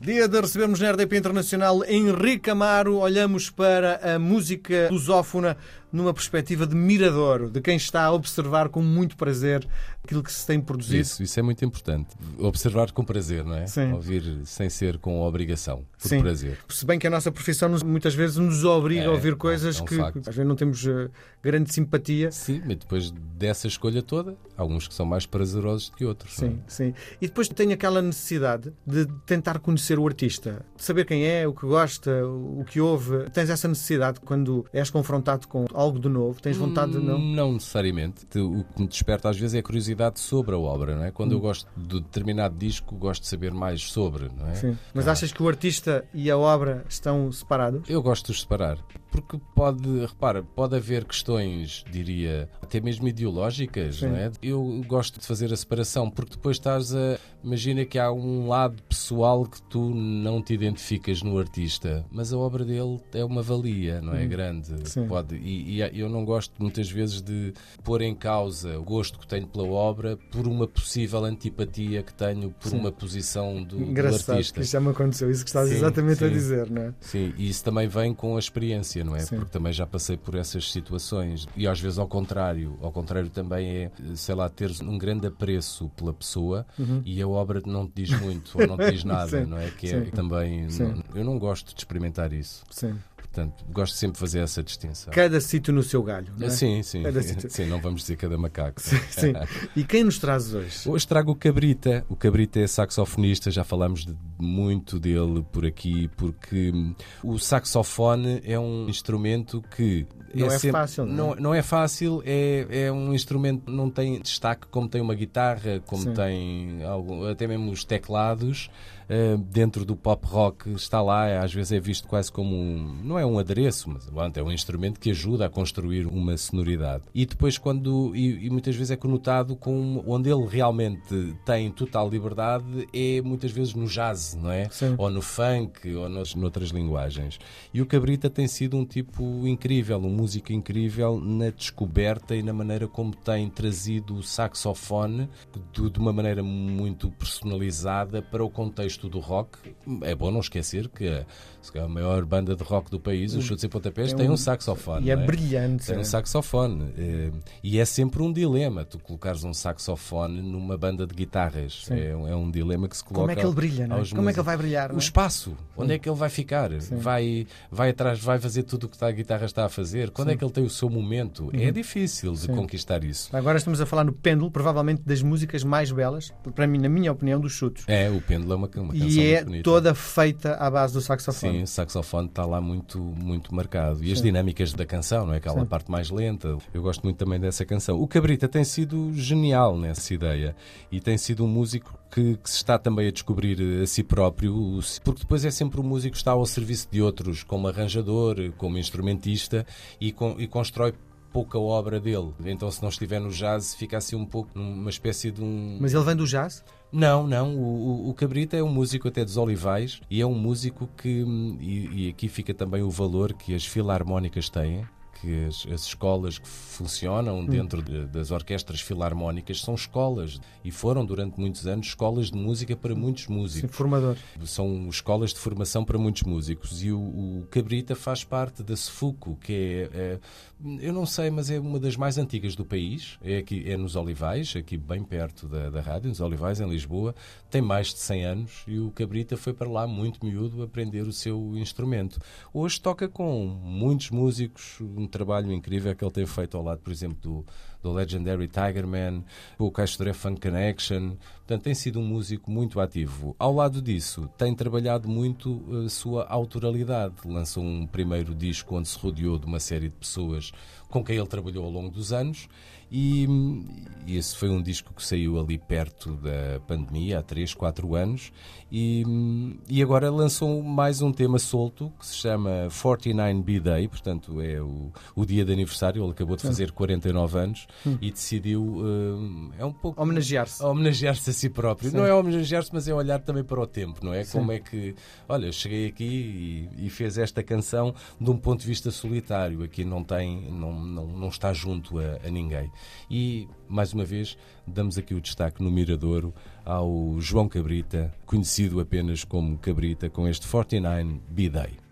Dia de recebermos na RDP Internacional Henrique Amaro. Olhamos para a música lusófona numa perspectiva de mirador, de quem está a observar com muito prazer aquilo que se tem produzido. Isso, isso é muito importante. Observar com prazer, não é? Sim. Ouvir sem ser com obrigação, por Sim. prazer. Se bem que a nossa profissão nos- muitas vezes nos obriga É, a ouvir coisas é um que facto. às vezes não temos eh, grande simpatia. Sim, mas depois dessa escolha toda, há uns que são mais prazerosos do que outros. é? Sim, sim. E depois tem aquela necessidade de tentar conhecer o artista, de saber quem é, o que gosta, o que ouve. Tens essa necessidade quando és confrontado com algo de novo, tens vontade de não. Não necessariamente. Te- O que me desperta às vezes é a curiosidade sobre a obra, não é? Quando Hum. eu gosto de determinado disco, gosto de saber mais sobre, não é? Sim. Mas Ah. achas que o artista e a obra estão separados? Eu gosto de os separar. Porque pode, repara, pode haver questões, diria, até mesmo ideológicas, Sim. não é? Eu gosto de fazer a separação, porque depois estás a. Imagina que há um lado pessoal que tu não te identificas no artista, mas a obra dele é uma valia, não é? Grande. Hum. Sim. Pode, e, e eu não gosto muitas vezes de pôr em causa o gosto que tenho pela obra por uma possível antipatia que tenho por Sim. uma posição do, do Engraçado, artista. que isto já me aconteceu, isso que estás Sim, exatamente a dizer, não é? Sim, e isso também vem com a experiência, não é? Sim. Porque também já passei por essas situações. E às vezes ao contrário. Ao contrário também é, sei lá, teres um grande apreço pela pessoa e a obra não te diz muito ou não te diz nada, Uhum. Não é? Que é sim. também. Sim. não- eu não gosto de experimentar isso. Sim. Portanto, gosto sempre de fazer essa distinção. Cada sítio no seu galho, não é? Sim, sim. Sim, não vamos dizer cada macaco. Sim. E quem nos traz hoje? Hoje trago o Cabrita. O Cabrita é saxofonista, já falámos de- muito dele por aqui, porque hum, o saxofone é um instrumento que. Não é fácil, não é? Não, não é fácil, é, é um instrumento que não tem destaque como tem uma guitarra, como Sim. tem algum- até mesmo os teclados. Eh, dentro do pop rock está lá, às vezes é visto quase como um. Não é um adereço, mas pronto, é um instrumento que ajuda a construir uma sonoridade. E depois, quando. E, e muitas vezes é conotado com. Onde ele realmente tem total liberdade é muitas vezes no jazz, não é? Sim. Ou no funk, ou nos, noutras linguagens. E o Cabrita tem sido um tipo incrível, um músico incrível na descoberta e na maneira como tem trazido o saxofone de, de uma maneira muito personalizada para o contexto do rock. É bom não esquecer que a, se calhar a maior banda de rock do país, os Chutes e Pontapés, Tem tem um- um saxofone. E é não brilhante. tem um saxofone. eh, E é sempre um dilema tu colocares um saxofone numa banda de guitarras. Sim. É, um- é um dilema que se coloca. Como é que ele brilha, não é? Como é que ele vai brilhar, O é? espaço. Onde é que ele vai ficar? Vai, vai atrás, vai fazer tudo o que a guitarra está a fazer? Quando é que ele tem o seu momento? Uhum. É difícil de conquistar isso. Agora estamos a falar no pêndulo, provavelmente das músicas mais belas, para mim, na minha opinião, dos chutos. É, o pêndulo é uma, uma canção E é bonita. toda feita à base do saxofone. Sim, o saxofone está lá muito, muito marcado. E as dinâmicas da canção, não é? Aquela parte mais lenta. Eu gosto muito também dessa canção. O Cabrita tem sido genial nessa ideia e tem sido um músico que, que se está também a descobrir a si próprio, porque depois é sempre um músico que está ao serviço de outros, como arranjador, como instrumentista e, com- e constrói pouca obra dele. Então, se não estiver no jazz, fica assim um pouco numa espécie de um. Mas ele vem do jazz? Não, não. O, o, o Cabrita é um músico até dos Olivais e é um músico que. hum, E, e aqui fica também o valor que as filarmónicas têm. Que as, as escolas que funcionam dentro de- das orquestras filarmónicas são escolas e foram durante muitos anos escolas de música para muitos Sim, músicos. formador. São escolas de formação para muitos músicos e o, o Cabrita faz parte da Sefuco, que é, é- eu não sei, mas é uma das mais antigas do país. É aqui é nos Olivais, aqui bem perto da, da rádio, nos Olivais, em Lisboa. Tem mais de 100 anos e o Cabrita foi para lá muito miúdo aprender o seu instrumento. Hoje toca com muitos músicos, um trabalho incrível que ele tem feito ao lado, por exemplo, do, do Legendary Tigerman, o Caixoré Funk Connection. Portanto, tem sido um músico muito ativo. Ao lado disso, tem trabalhado muito a sua autoralidade. Lançou um primeiro disco onde se rodeou de uma série de pessoas com quem ele trabalhou ao longo dos anos e, e esse foi um disco que saiu ali perto da pandemia, há 3, 4 anos e, e agora lançou mais um tema solto que se chama 49 B-Day, portanto é o, o dia de aniversário, ele acabou de fazer 49 anos e decidiu. eh, é um pouco. Homenagear-se. Homenagear-se a si próprio. Sim. Não é homenagear-se, mas é olhar também para o tempo, não é? Sim. Como é que. Olha, cheguei aqui e, e fez esta canção de um ponto de vista solitário. Aqui não tem. não, não, não está junto a, a ninguém. E, mais uma vez, damos aqui o destaque no Miradouro ao João Cabrita, conhecido apenas como Cabrita, com este 49 B-Day.